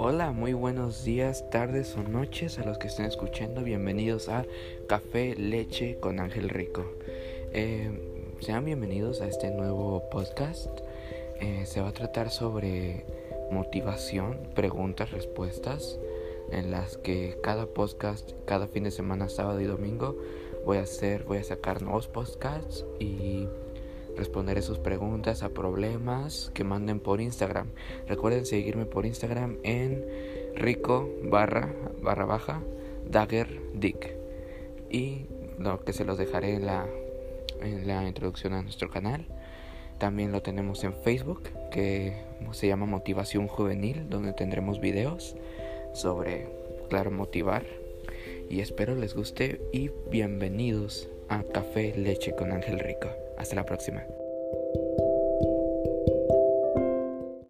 Hola, muy buenos días, tardes o noches a los que estén escuchando. Bienvenidos a Café Leche con Ángel Rico. Eh, sean bienvenidos a este nuevo podcast. Eh, se va a tratar sobre motivación, preguntas, respuestas, en las que cada podcast, cada fin de semana, sábado y domingo, voy a hacer, voy a sacar nuevos podcasts y responderé sus preguntas a problemas que manden por Instagram. Recuerden seguirme por Instagram en rico barra barra baja dagger dick y lo que se los dejaré en la la introducción a nuestro canal. También lo tenemos en Facebook que se llama Motivación Juvenil donde tendremos videos sobre claro motivar y espero les guste y bienvenidos a Café Leche con Ángel Rico. Hasta la próxima.